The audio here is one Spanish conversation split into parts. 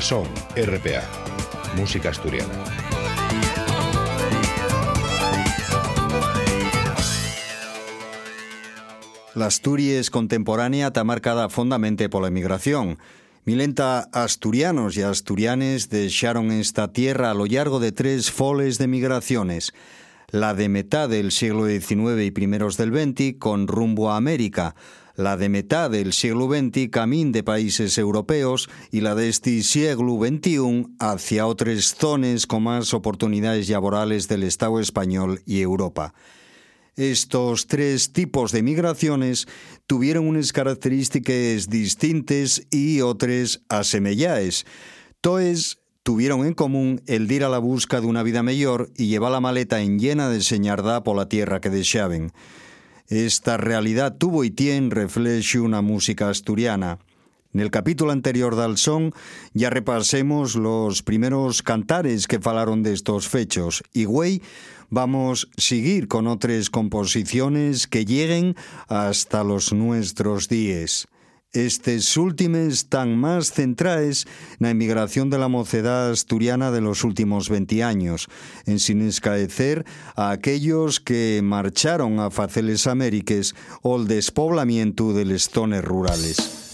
Al Son, RPA. Música asturiana. La Asturias contemporánea está marcada fondamente por la emigración. Milenta asturianos y asturianes dejaron esta tierra a lo largo de tres foles de migraciones. La de mitad del siglo XIX y primeros del XX con rumbo a América, la de mitad del siglo XX camín de países europeos y la de este siglo XXI hacia otras zonas con más oportunidades laborales del Estado español y Europa. Estos tres tipos de migraciones tuvieron unas características distintas y otras asemelladas. Toes tuvieron en común el ir a la busca de una vida mejor y llevar la maleta en llena de señardá por la tierra que deseaban. Esta realidad tuvo y tiene reflejo una música asturiana. En el capítulo anterior del son ya repasemos los primeros cantares que falaron de estos fechos y güey vamos a seguir con otras composiciones que lleguen hasta los nuestros días. Estes últimes están más centradas en la emigración de la mocedad asturiana de los últimos 20 años, en sin escaecer a aquellos que marcharon a faceles amériques o el despoblamiento de les zonas rurales.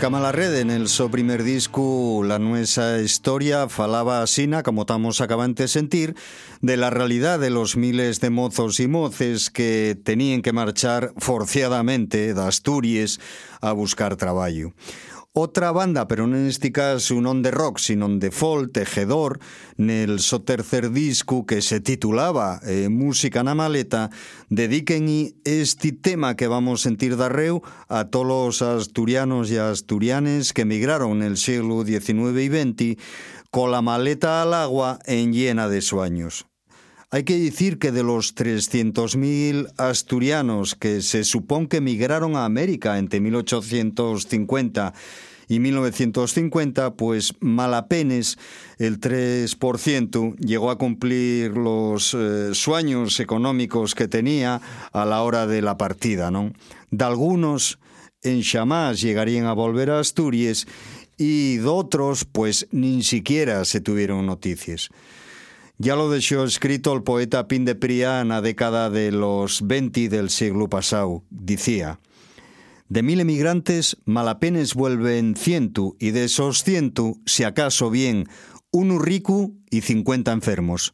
Escamalarrede, en el so primer disco La Nuestra Historia, falaba asina, como estamos acabando de sentir, de la realidad de los miles de mozos y moces que tenían que marchar forciadamente de Asturias a buscar trabajo. Otra banda, pero en este caso un de rock, sino de folk, tejedor, el so tercer disco que se titulaba eh, Música na maleta, dediquen este tema que vamos a sentir reu a todos los asturianos y asturianes que emigraron en el siglo XIX y XX con la maleta al agua en llena de sueños. Hay que decir que de los 300.000 asturianos que se supone que emigraron a América entre 1850 y 1950, pues malapenes el 3% llegó a cumplir los eh, sueños económicos que tenía a la hora de la partida, ¿no? De algunos en chamás llegarían a volver a Asturias y de otros, pues ni siquiera se tuvieron noticias. Ya lo dejó escrito el poeta Pin de Pria en la década de los 20 del siglo pasado. Decía, de mil emigrantes, malapenes vuelven ciento, y de esos ciento, si acaso bien, uno rico y cincuenta enfermos.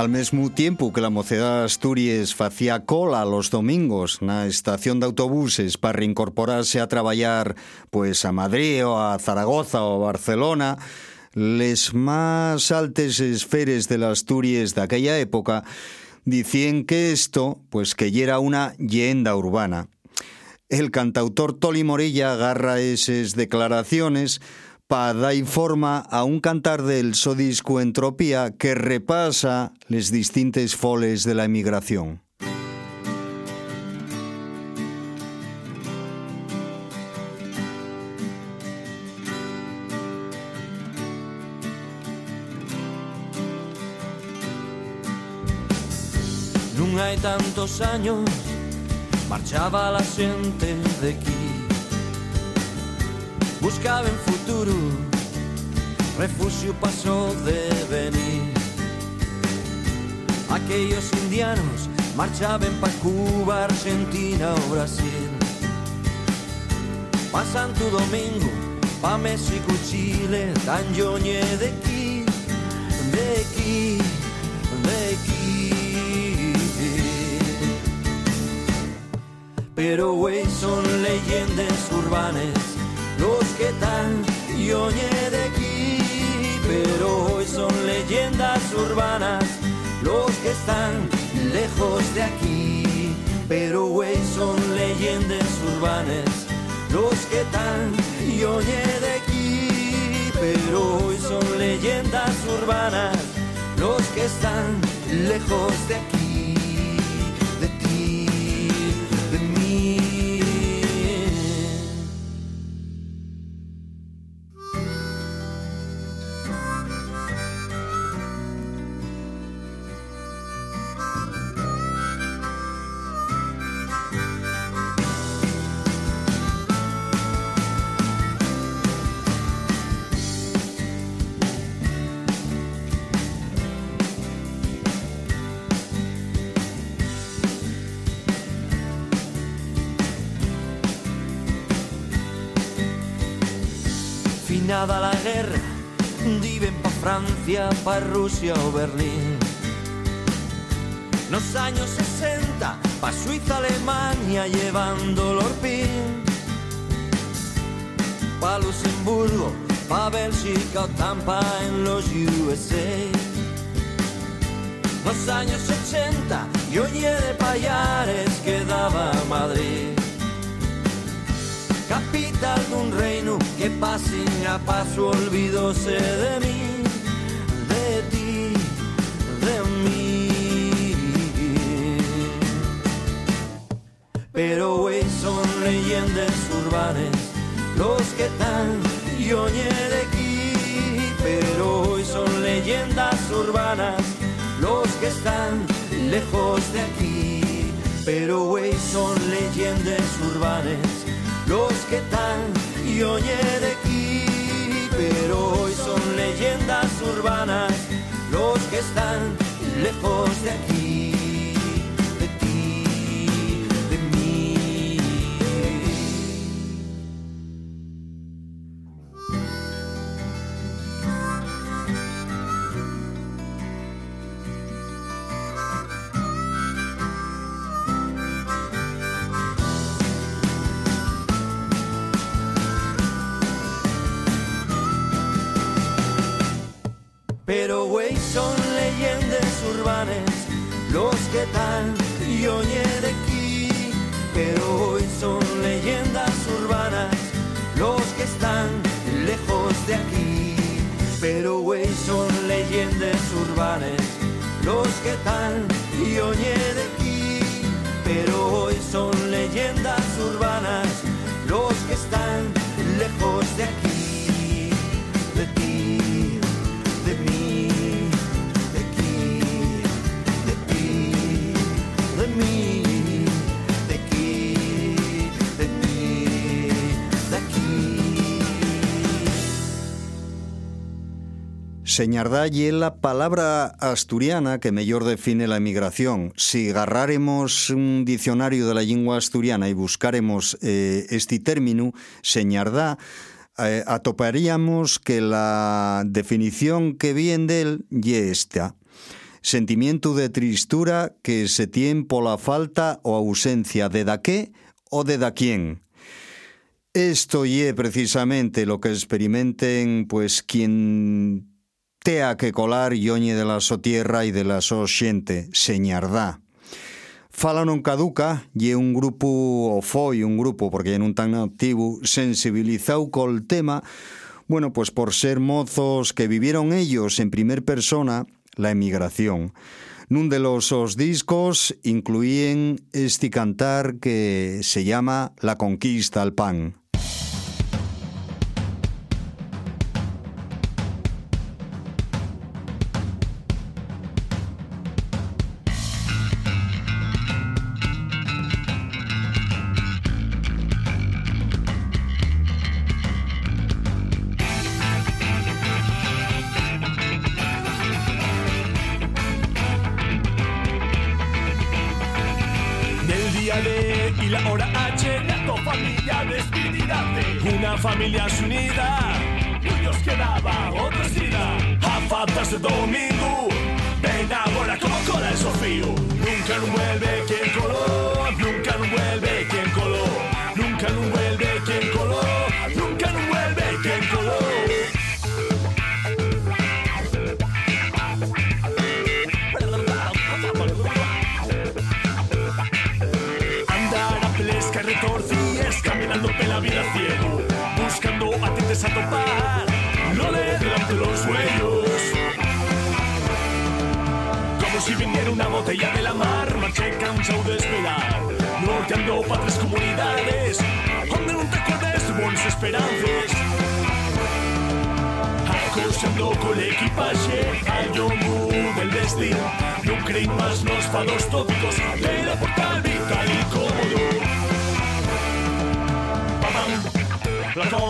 Al mesmo tiempo que la mocedad Asturias facía cola los domingos na estación de autobuses para reincorporarse a trabajar pues a Madrid o a Zaragoza o Barcelona, les más altes esferes de las Asturias de aquella época decían que esto, pues que ya era una leyenda urbana. El cantautor Toli Morilla agarra esas declaraciones para dar forma a un cantar del so disco Entropía que repasa les distintes foles de la emigración. No hay tantos años marchaba la gente de aquí buscaba en futuro, refugio pasó de venir. Aquellos indianos marchaban para Cuba, Argentina o Brasil. Pasan tu domingo pa México, Chile, tan yoñe de aquí, de aquí, de aquí. Pero güey, son leyendas urbanas los que están yo de aquí, pero hoy son leyendas urbanas, los que están lejos de aquí, pero hoy son leyendas urbanas, los que están yo de aquí, pero hoy son leyendas urbanas, los que están lejos de aquí. Francia, pa' Rusia o Berlín. Los años 60, pa' Suiza, Alemania, llevando el orpín. Pa' Luxemburgo, pa' Bélgica o Tampa en los USA. Los años 80, yo oye de Payares quedaba Madrid capital de un reino que pase a paso olvidóse de mí, los que están yoñe de aquí, pero hoy son leyendas urbanas los que están lejos de aquí, pero hoy son leyendas urbanas los que están oye de aquí, pero hoy son leyendas urbanas, los que están lejos de aquí. Los que están y oye de aquí. Pero hoy son leyendas urbanas los que están lejos de aquí. Pero güey, son leyendas urbanas los que están y oye de aquí. Pero hoy son leyendas urbanas Señardalle la palabra asturiana que mejor define la emigración. Si agarráremos un diccionario de la lengua asturiana y buscáremos eh, este término, señardá, eh, atoparíamos que la definición que viene de él y esta. sentimiento de tristura que se tiene la falta o ausencia de da qué o de da quién. Esto y precisamente lo que experimenten pues quien tea que colar yoñe de la so tierra y de la so xente, señardá. Fala non caduca e un grupo, o foi un grupo, porque non tan activo, sensibilizou col tema, bueno, pues por ser mozos que vivieron ellos en primer persona la emigración. Nun de los os discos incluían este cantar que se llama La conquista al pan.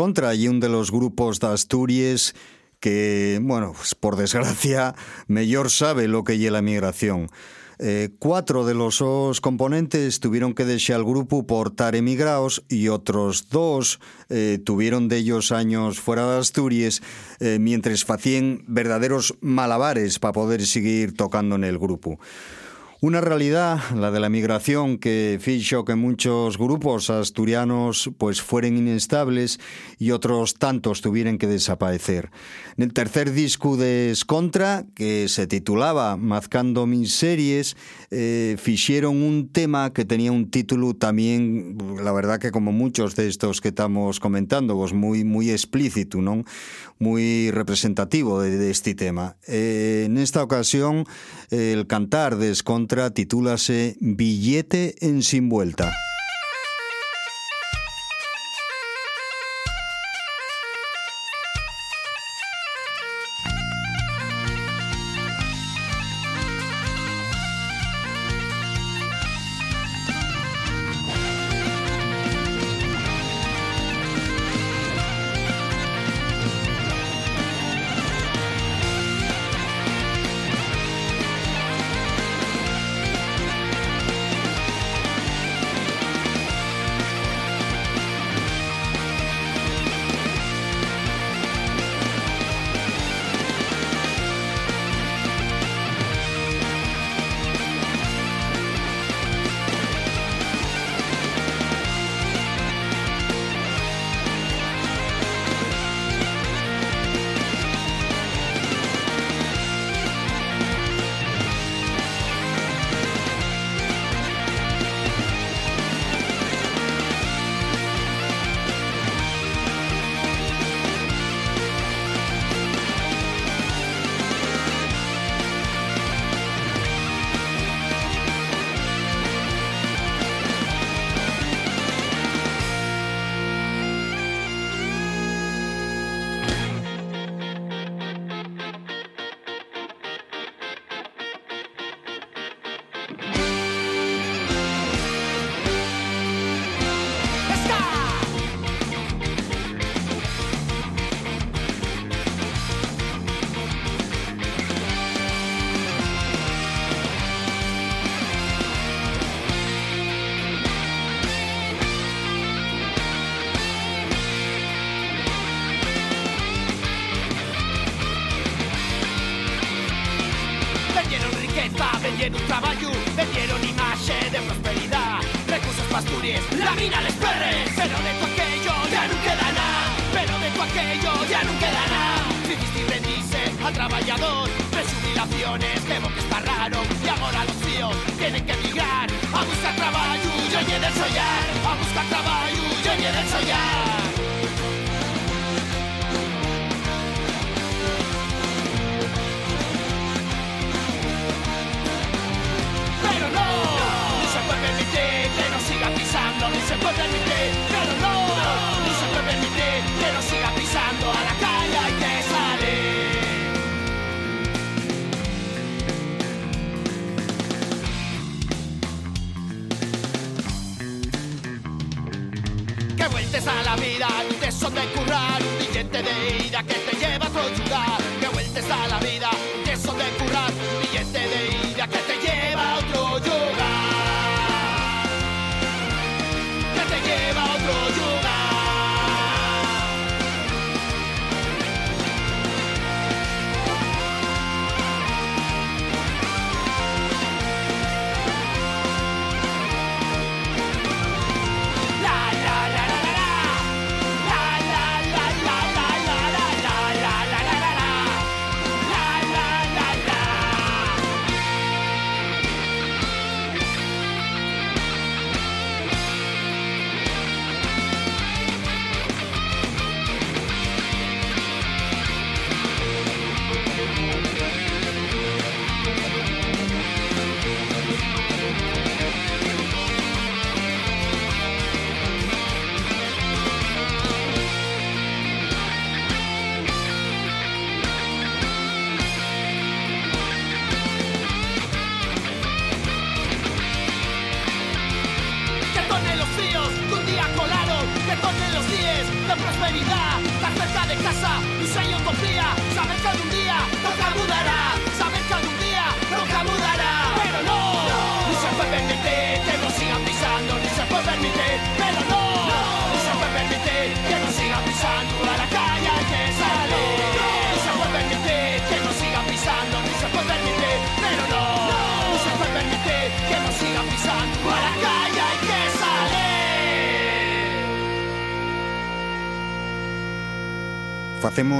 Escontra y un de los grupos de Asturias que, bueno, pues por desgracia, mejor sabe lo que lleva la migración. Eh, cuatro de los dos componentes tuvieron que dejar el grupo por estar emigrados y otros dos eh, tuvieron de ellos años fuera de Asturias eh, mientras hacían verdaderos malabares para poder seguir tocando en el grupo. Una realidad, la de la migración, que fichó que muchos grupos asturianos pues fueran inestables y otros tantos tuvieran que desaparecer. En el tercer disco de Escontra, que se titulaba Mazcando mis series, eh, un tema que tenía un título también, la verdad que como muchos de estos que estamos comentando, pues muy, muy explícito, ¿no? muy representativo de, este tema. Eh, en esta ocasión, el cantar de Escontra titúlase Billete en sin vuelta. Teñen un traballo, vendieron imaxe de prosperidad. Recursos pastures, la mina les perres Pero de tu aquello ya non queda nada. Pero de tu aquello ya non queda nada. Difícil rendirse al traballador Tres jubilaciones que bo que está raro Y agora los tíos tienen que migrar A buscar traballo, yo lle del sollar. A buscar traballo, yo lle del sollar son de currar, un billete de ida que te lleva a otro lugar. Que vueltes a la vida,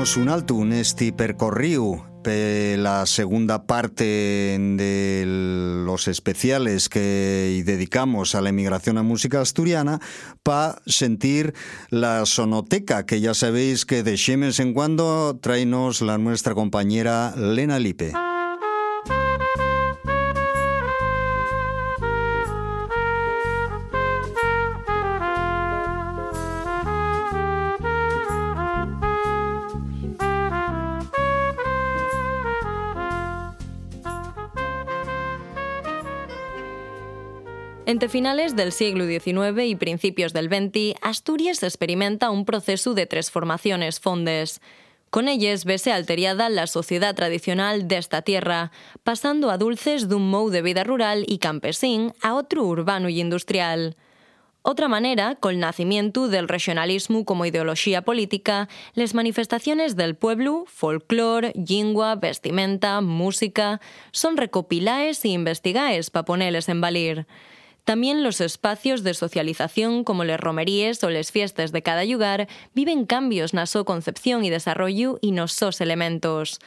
Un alto neste percorriu la segunda parte de los especiales que dedicamos a la emigración a música asturiana para sentir la sonoteca que ya sabéis que de vez en cuando traenos la nuestra compañera Lena Lipe. Entre finales del siglo XIX y principios del XX, Asturias experimenta un proceso de transformaciones fondes. Con ellas vese alterada la sociedad tradicional de esta tierra, pasando a dulces de un modo de vida rural y campesín a otro urbano y industrial. Otra manera, con el nacimiento del regionalismo como ideología política, las manifestaciones del pueblo, folclore, lingua, vestimenta, música, son recopilaes y investigaes para ponerles en valir. También los espacios de socialización como les romeríes o les fiestas de cada lugar viven cambios na so concepción y desarrollo y nos elementos.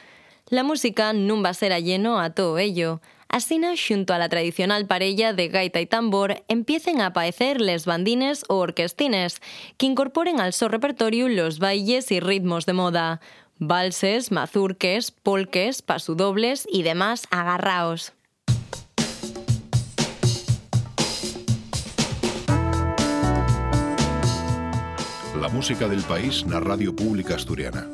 La música nun va lleno a todo ello. Asina, xunto a la tradicional parella de gaita y tambor, empiecen a aparecer les bandines o orquestines, que incorporen al so repertorio los bailes y ritmos de moda. Valses, mazurques, polques, pasudobles y demás agarraos. La música del país na Radio Pública Asturiana.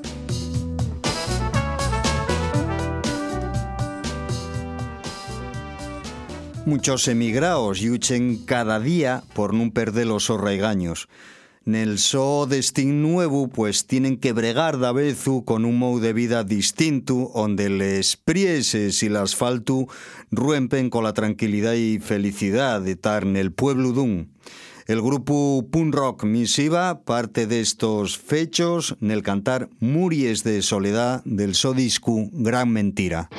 Muchos emigraos yuchen cada día por non perder los arraigaños. Nel so destín nuevo, pues tienen que bregar da vezu con un modo de vida distinto, onde les prieses y el asfalto ruempen con la tranquilidad y felicidad de estar nel pueblo dun. El grupo punk rock Misiva parte de estos fechos nel cantar Muries de Soledad del so disco Gran Mentira.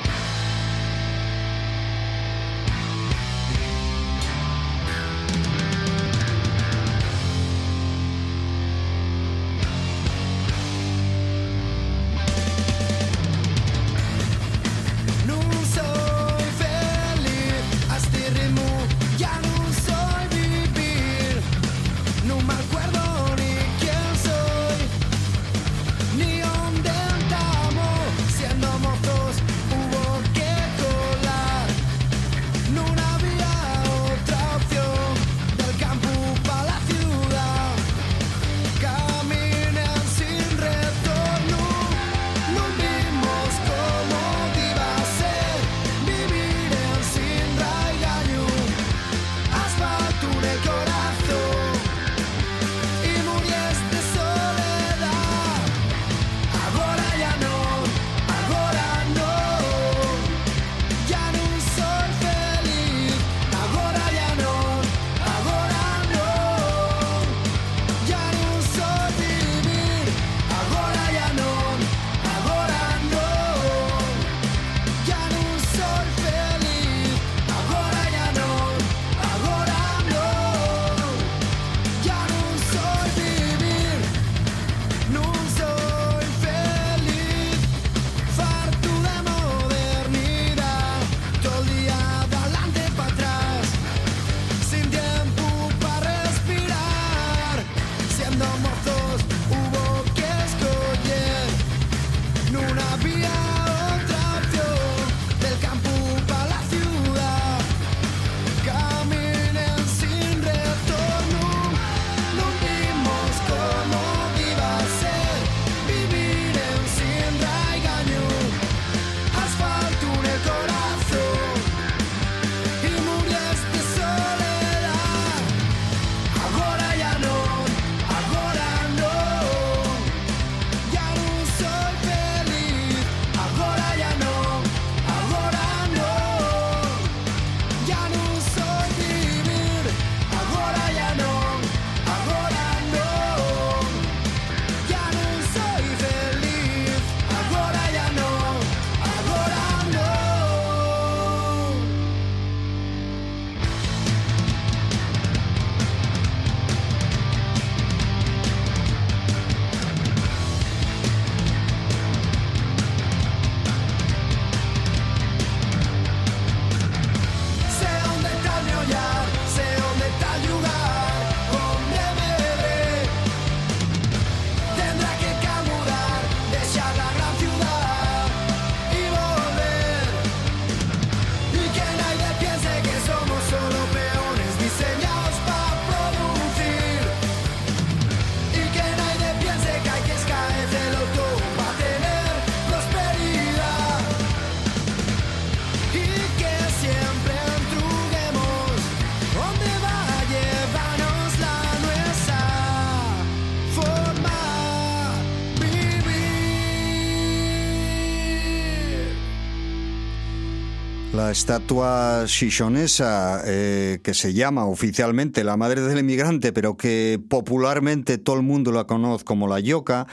Estatua shishonesa, eh, que se llama oficialmente la madre del inmigrante, pero que popularmente todo el mundo la conoce como la Yoka,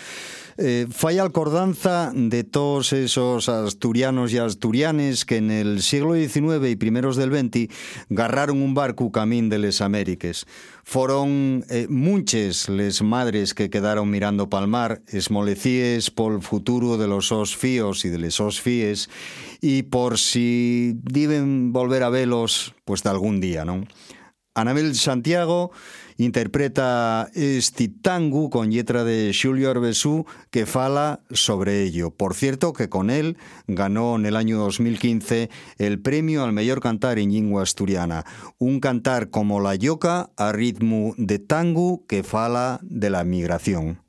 eh, falla alcordanza de todos esos asturianos y asturianes que en el siglo XIX y primeros del XX garraron un barco camín de les Américas. Fueron eh, muchas les madres que quedaron mirando palmar, esmolecíes por el futuro de los osfíos y de les osfíes y por si deben volver a velos, pues de algún día, ¿no? Anabel Santiago interpreta este tango con letra de Julio Arbesú que fala sobre ello. Por cierto que con él ganó en el año 2015 el premio al mejor cantar en lengua asturiana. Un cantar como la yoca a ritmo de tango que fala de la migración.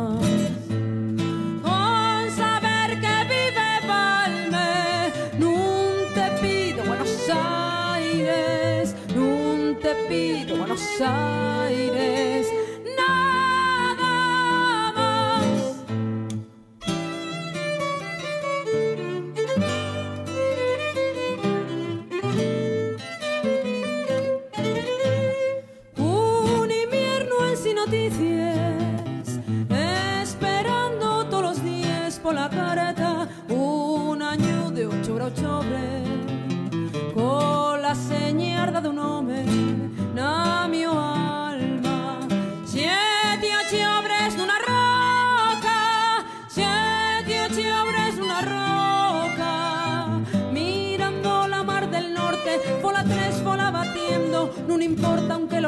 pido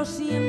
pero siempre.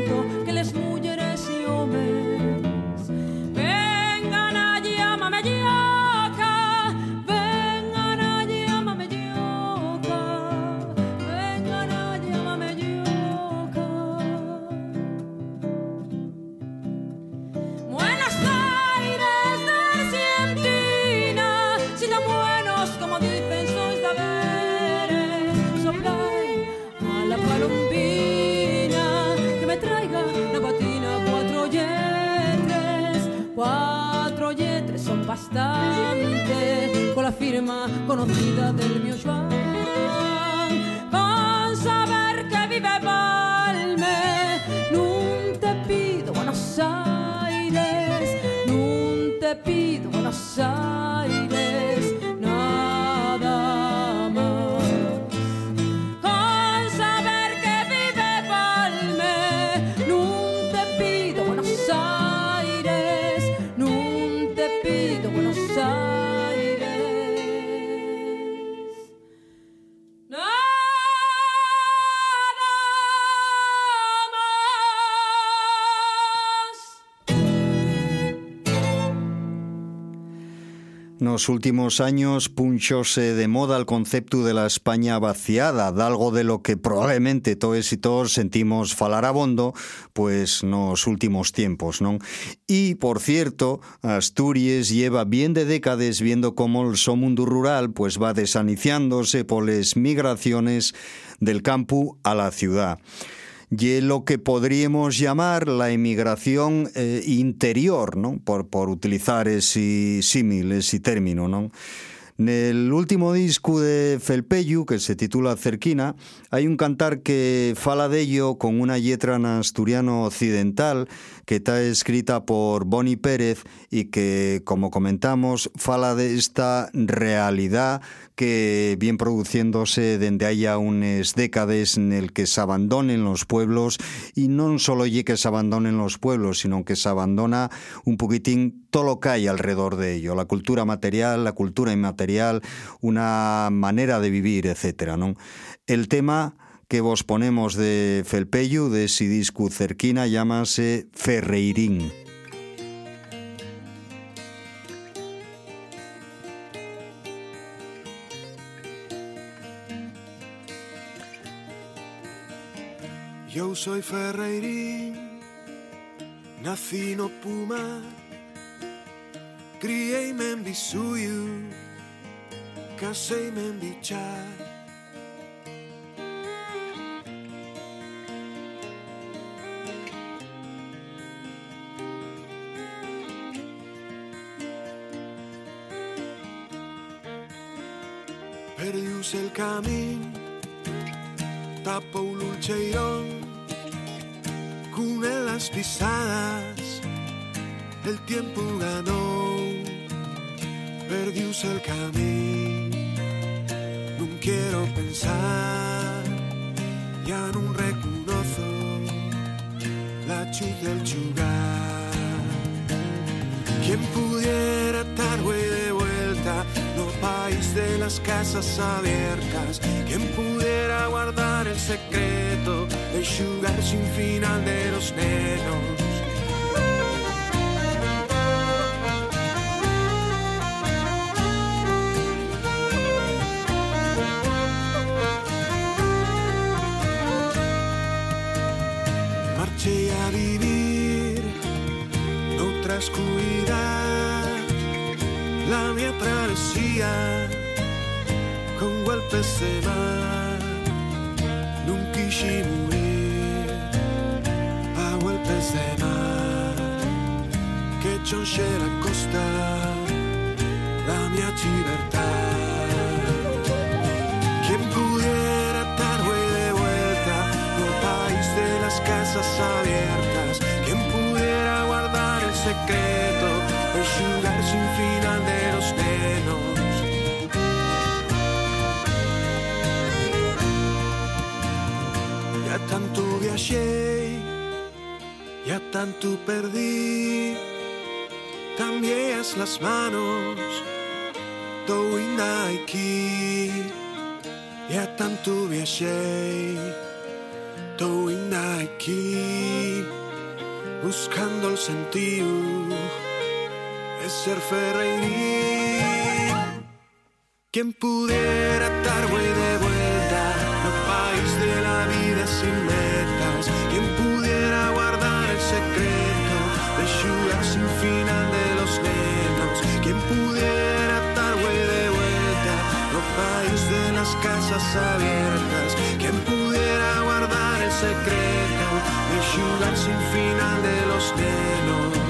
Conocida del mío Joan. Con saber que vive Valme, no te pido Buenos Aires, no te pido Buenos Aires. Nos últimos años punxose de moda el concepto de la España vaciada, de algo de lo que probablemente todos y todos sentimos falar abondo, pues nos últimos tiempos, ¿no? Y, por cierto, Asturias lleva bien de décadas viendo cómo el so mundo rural pues va desaniciándose por las migraciones del campo a la ciudad y lo que podríamos llamar la emigración eh, interior, ¿no? por, por utilizar ese símil, ese término. ¿no? En el último disco de Felpeyu, que se titula Cerquina, hay un cantar que fala de ello con una letra en asturiano occidental que está escrita por Boni Pérez y que, como comentamos, fala de esta realidad que viene produciéndose desde haya unas décadas en el que se abandonen los pueblos y no solo ye que se abandonen los pueblos, sino que se abandona un poquitín todo lo que hay alrededor de ello, la cultura material, la cultura inmaterial, una manera de vivir, etcétera. El tema que vos ponemos de Felpeyu, de Sidiscu Cerquina, llámase Ferreirín. Yo soy Ferreirín, nací no Puma, criei-me en Bisuyu, casei-me en Bichar. Perdius el tapo un lucheirón, con las pisadas, el tiempo ganó, perdius el camino, no quiero pensar, ya no reconozco la chuz del chugar. Quien pudiera estar de las casas abiertas. Quien pudiera guardar el secreto del sugar sin final de los nenos. Marché a vivir otra oscuridad, la mía travesía con golpes de mar, nunca quise morir a golpes de mar, que chonche la costa, la mía libertad. Tanto viajé, ya tanto perdí, también las manos, todo aquí. Ya tanto viajé, todo aquí, buscando el sentido de ser Ferreirín. Quien pudiera güey de vuelta, el país de la vida sin metas. Secreto de sugar sin final de los nenos. Quien pudiera estar güey de vuelta, el país de las casas abiertas. Quien pudiera guardar el secreto de sugar sin final de los nenos.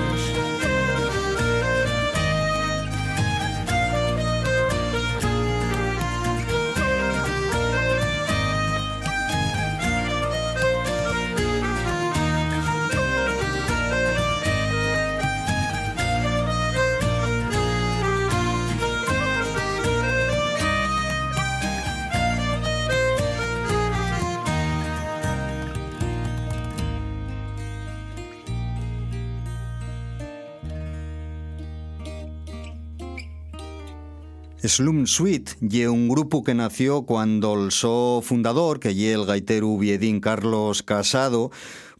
Slum Suite ye un grupo que nació cuando el so fundador, que ye el gaitero viedín Carlos Casado,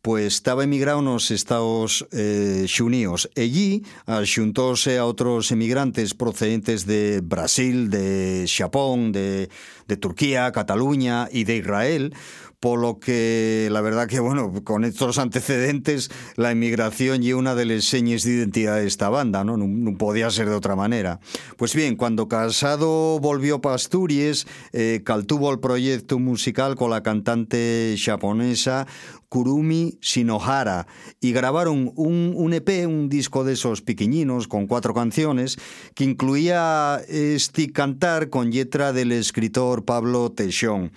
pues estaba emigrado nos Estados eh, Xunidos. Allí xuntóse a outros emigrantes procedentes de Brasil, de Xapón, de, Turquía, Cataluña e de Israel, polo que la verdad que, bueno, con estos antecedentes, la inmigración y una de las señas de identidad de esta banda, ¿no? No, podía ser de otra manera. Pues bien, cuando Casado volvió para Asturias, eh, caltuvo el proyecto musical con la cantante japonesa Kurumi Shinohara y grabaron un, un, EP, un disco de esos pequeñinos con cuatro canciones que incluía este cantar con letra del escritor Pablo Teixón.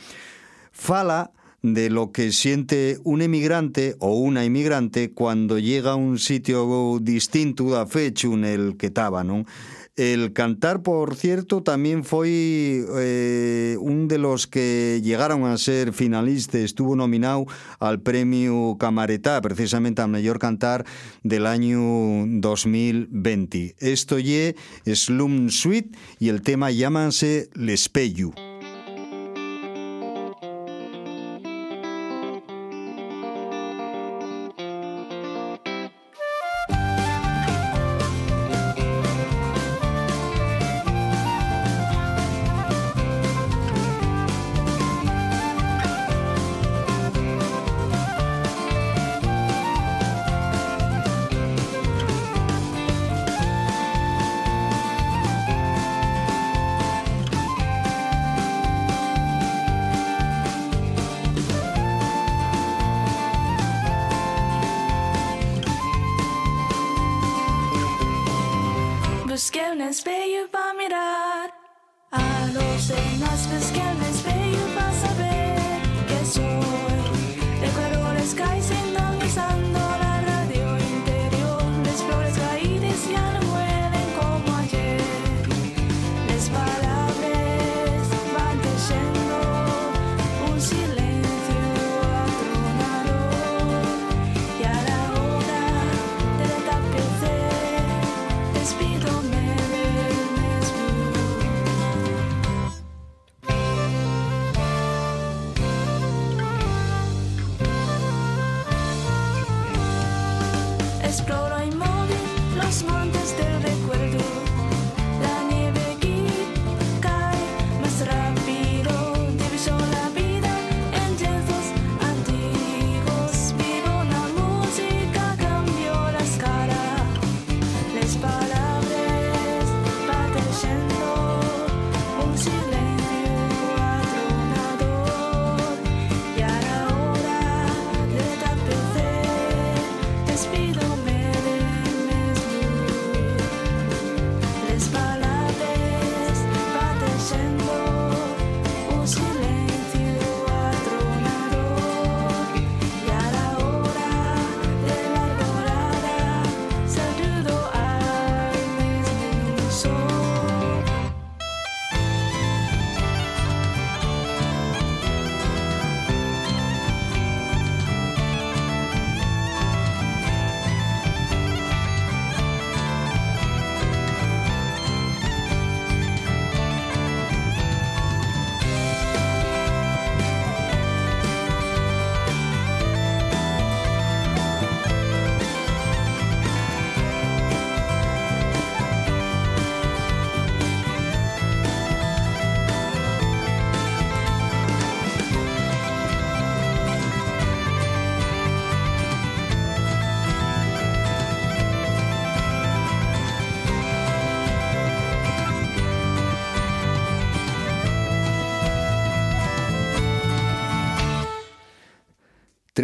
Fala de lo que siente un emigrante o una inmigrante cuando llega a un sitio distinto da fecho en el que estaba, ¿no? El cantar, por cierto, también fue eh, un de los que llegaron a ser finalistas, estuvo nominado al premio Camaretá, precisamente al mejor cantar del año 2020. Esto es Slum Suite y el tema llámase L'Espeyu.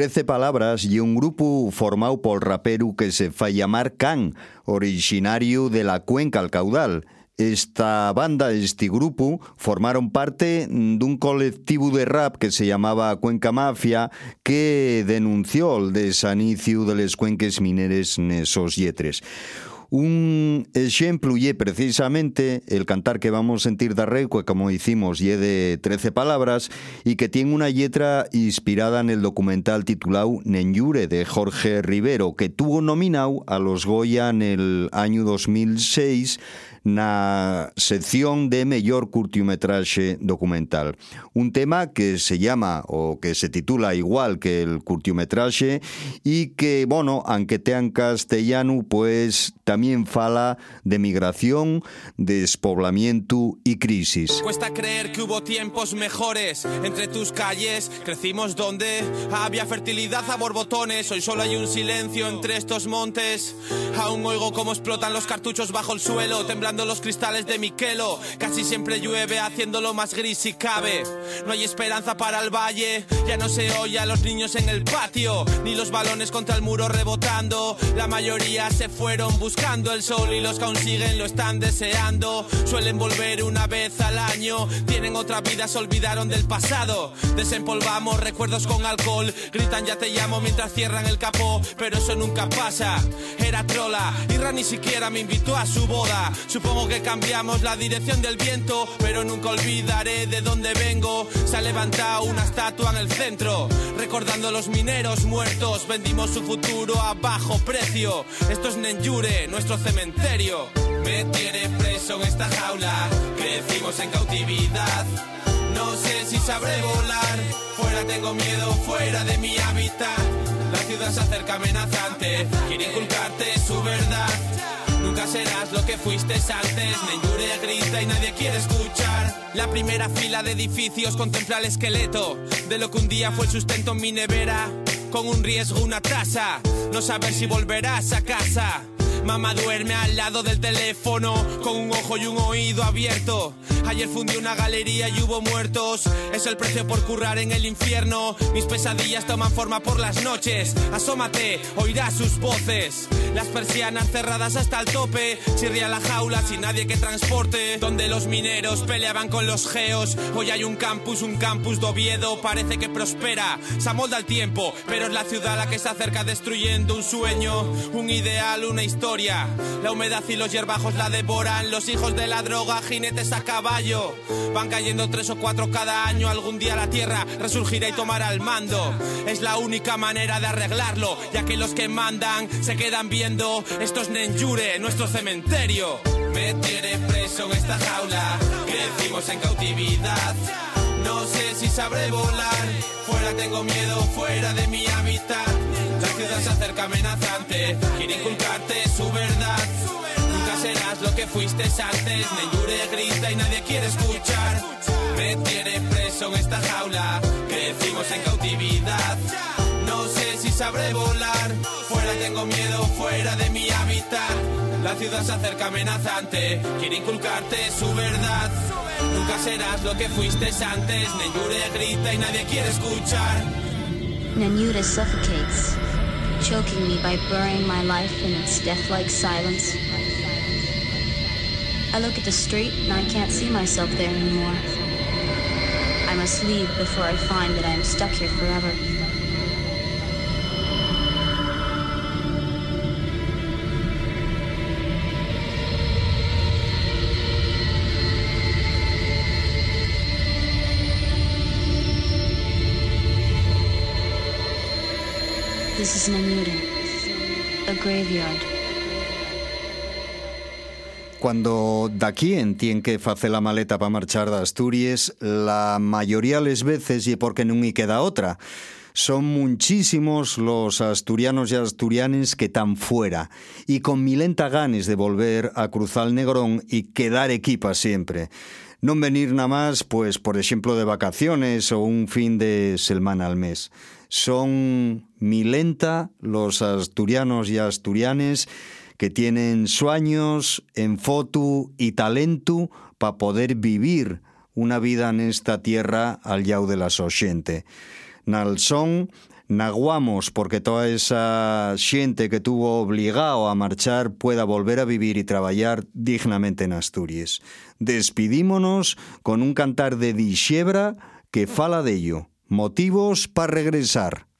Trece Palabras y un grupo formado por rapero que se fue llamar Can, originario de la cuenca al caudal. Esta banda, este grupo, formaron parte de un colectivo de rap que se llamaba Cuenca Mafia, que denunció el desanicio de las cuenques mineres esos yetres. Un ejemplo y precisamente el cantar que vamos a sentir de Reque, como hicimos, y de 13 palabras, y que tiene una letra inspirada en el documental titulado Nenyure de Jorge Rivero, que tuvo nominado a los Goya en el año 2006 na sección de mellor curtiometraxe documental. Un tema que se llama o que se titula igual que el curtiometraxe y que, bueno, aunque tean castellano, pues también fala de migración, despoblamiento y crisis. Cuesta creer que hubo tiempos mejores entre tus calles. Crecimos donde había fertilidad a borbotones. Hoy solo hay un silencio entre estos montes. Aún oigo cómo explotan los cartuchos bajo el suelo, temblando los cristales de Miquelo. Casi siempre llueve, haciéndolo más gris si cabe. No hay esperanza para el valle, ya no se oye a los niños en el patio, ni los balones contra el muro rebotando. La mayoría se fueron buscando el sol y los que aún siguen lo están deseando. Suelen volver una vez al año, tienen otra vida, se olvidaron del pasado. Desempolvamos recuerdos con alcohol, gritan ya te llamo mientras cierran el capó, pero eso nunca pasa. Era trola, Irra ni siquiera me invitó a su boda. Supongo que cambiamos la dirección del viento, pero nunca olvidaré de dónde vengo. Se ha levantado una estatua en el centro, recordando a los mineros muertos. Vendimos su futuro a bajo precio. Esto es Nenjure, nuestro cementerio. Me tiene preso en esta jaula, crecimos en cautividad. No sé si sabré volar, fuera tengo miedo, fuera de mi hábitat. La ciudad se acerca amenazante, quiere inculcarte su verdad. Nunca serás lo que fuiste antes. Nenyure grita y nadie quiere escuchar. La primera fila de edificios contempla el esqueleto de lo que un día fue el sustento en mi nevera. Con un riesgo, una tasa. No saber si volverás a casa. Mamá duerme al lado del teléfono con un ojo y un oído abierto. Ayer fundí una galería y hubo muertos. Es el precio por currar en el infierno. Mis pesadillas toman forma por las noches. Asómate, oirás sus voces. Las persianas cerradas hasta el tope. Chirría la jaula sin nadie que transporte. Donde los mineros peleaban con los geos. Hoy hay un campus, un campus de Oviedo. Parece que prospera. Se amolda el tiempo, pero es la ciudad la que se acerca destruyendo un sueño, un ideal, una historia. La humedad y los hierbajos la devoran. Los hijos de la droga, jinetes a caballo. Van cayendo tres o cuatro cada año. Algún día la tierra resurgirá y tomará el mando. Es la única manera de arreglarlo, ya que los que mandan se quedan viendo. Esto es Nenjure, nuestro cementerio. Me tiene preso en esta jaula. Crecimos en cautividad. No sé si sabré volar. Fuera tengo miedo, fuera de mi hábitat. La ciudad se acerca amenazante. Quiere inculcarte su verdad. Nunca serás lo que fuiste antes. Nenyure grita y nadie quiere escuchar. Me tiene preso en esta jaula. Crecimos en cautividad. No sé si sabré volar. Fuera tengo miedo, fuera de mi hábitat. La ciudad se acerca amenazante. Quiere inculcarte su verdad. Nunca serás lo que fuiste antes. Nenyure grita y nadie quiere escuchar. Nanyuda suffocates, choking me by burying my life in its death-like silence. I look at the street and I can't see myself there anymore. I must leave before I find that I am stuck here forever. This is Namuda, a graveyard. Que hacer la maleta para marchar de Asturias, la mayoría las veces y porque no me queda otra. Son muchísimos los asturianos y asturianes que están fuera y con milenta ganes de volver a cruzar el Negrón y quedar equipa siempre. No venir nada más, pues, por ejemplo, de vacaciones o un fin de semana al mes. Son milenta los asturianos y asturianes que tienen sueños, en foto y talento para poder vivir una vida en esta tierra al yau de la xente. Nal son naguamos porque toda esa xente que tuvo obligado a marchar pueda volver a vivir y trabajar dignamente en Asturias. Despidímonos con un cantar de Dixebra que fala de ello. Motivos para regresar.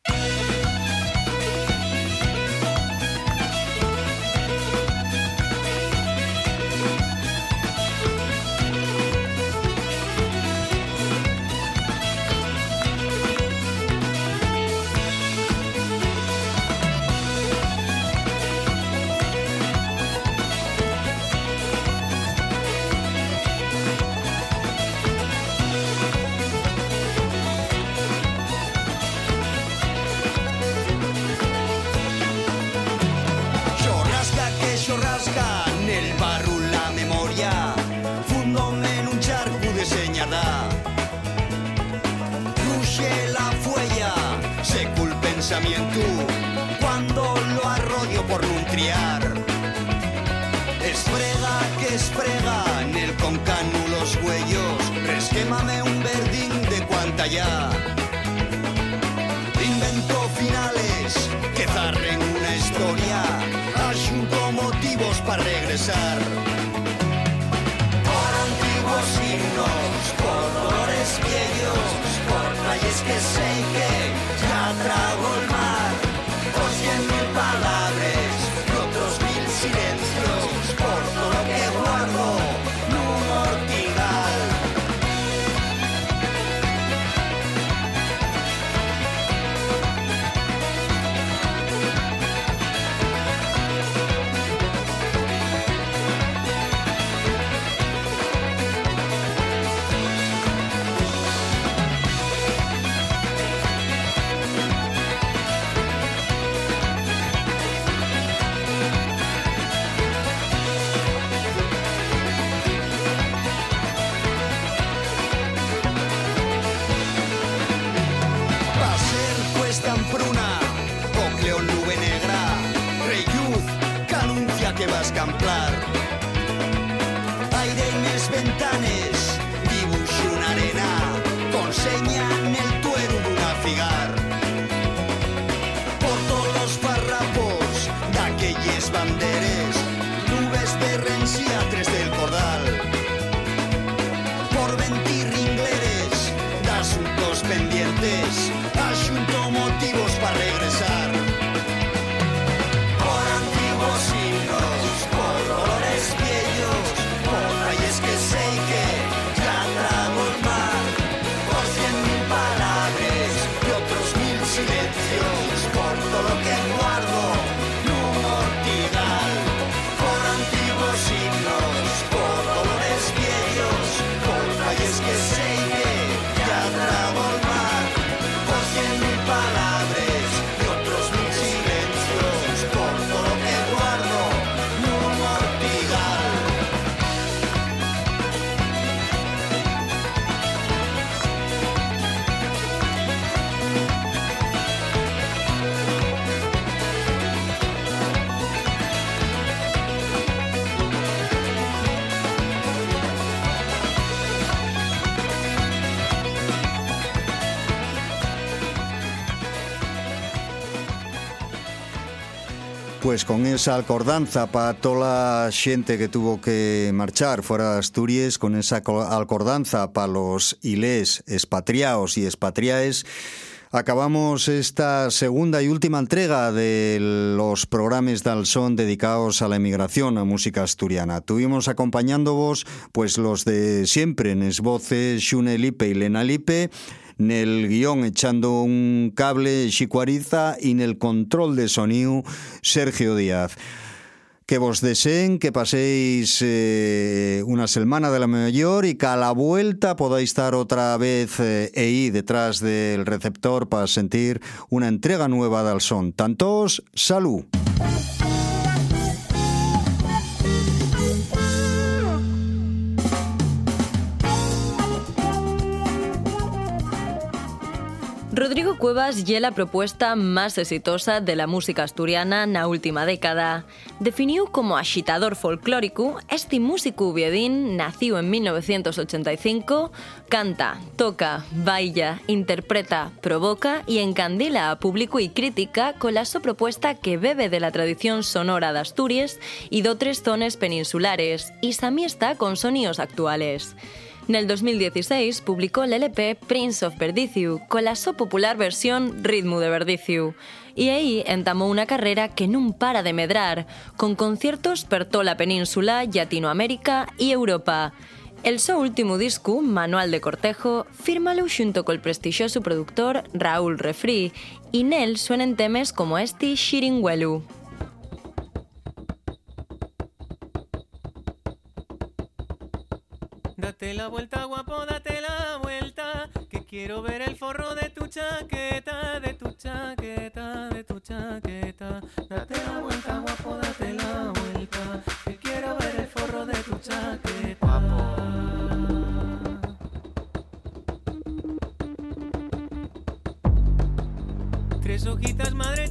Pues con esa alcordanza para toda la gente que tuvo que marchar fuera de Asturias, con esa co- alcordanza para los ilés expatriados y expatriaes, acabamos esta segunda y última entrega de los programas son dedicados a la emigración a música asturiana. Tuvimos acompañándoos pues los de siempre, en es voces Xune Lipe y Lena Lipe, Nel guion echando un cable Xicuariza y en el control de sonido Sergio Díaz. Que vos deseen que paséis eh, una semana de la mayor y que a la vuelta podáis estar otra vez eh, ahí detrás del receptor para sentir una entrega nueva del son. Tantos, salud. Rodrigo Cuevas lle la propuesta más exitosa de la música asturiana na última década. Definiu como axitador folclórico, este músico ubiedín nació en 1985, canta, toca, baila, interpreta, provoca y encandila a público y crítica con la su propuesta que bebe de la tradición sonora de Asturias y de tres zonas peninsulares, y samiesta con sonidos actuales. En el 2016 publicó el LP Prince of Verdiciu con la so popular versión Ritmo de Verdiciu y ahí entamó una carrera que no para de medrar, con conciertos per toda la península, Latinoamérica y Europa. El so último disco, Manual de Cortejo, fírmalo xunto col prestigioso productor Raúl Refri y nel suenen temes como este Shiringuelu. Date la vuelta, guapo, date la vuelta. Que quiero ver el forro de tu chaqueta, de tu chaqueta, de tu chaqueta. Date la vuelta, guapo, date la vuelta. Que quiero ver el forro de tu chaqueta. Tres hojitas, madre,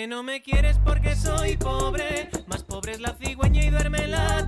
que no me quieres porque soy pobre, más pobre es la cigüeña y duerme la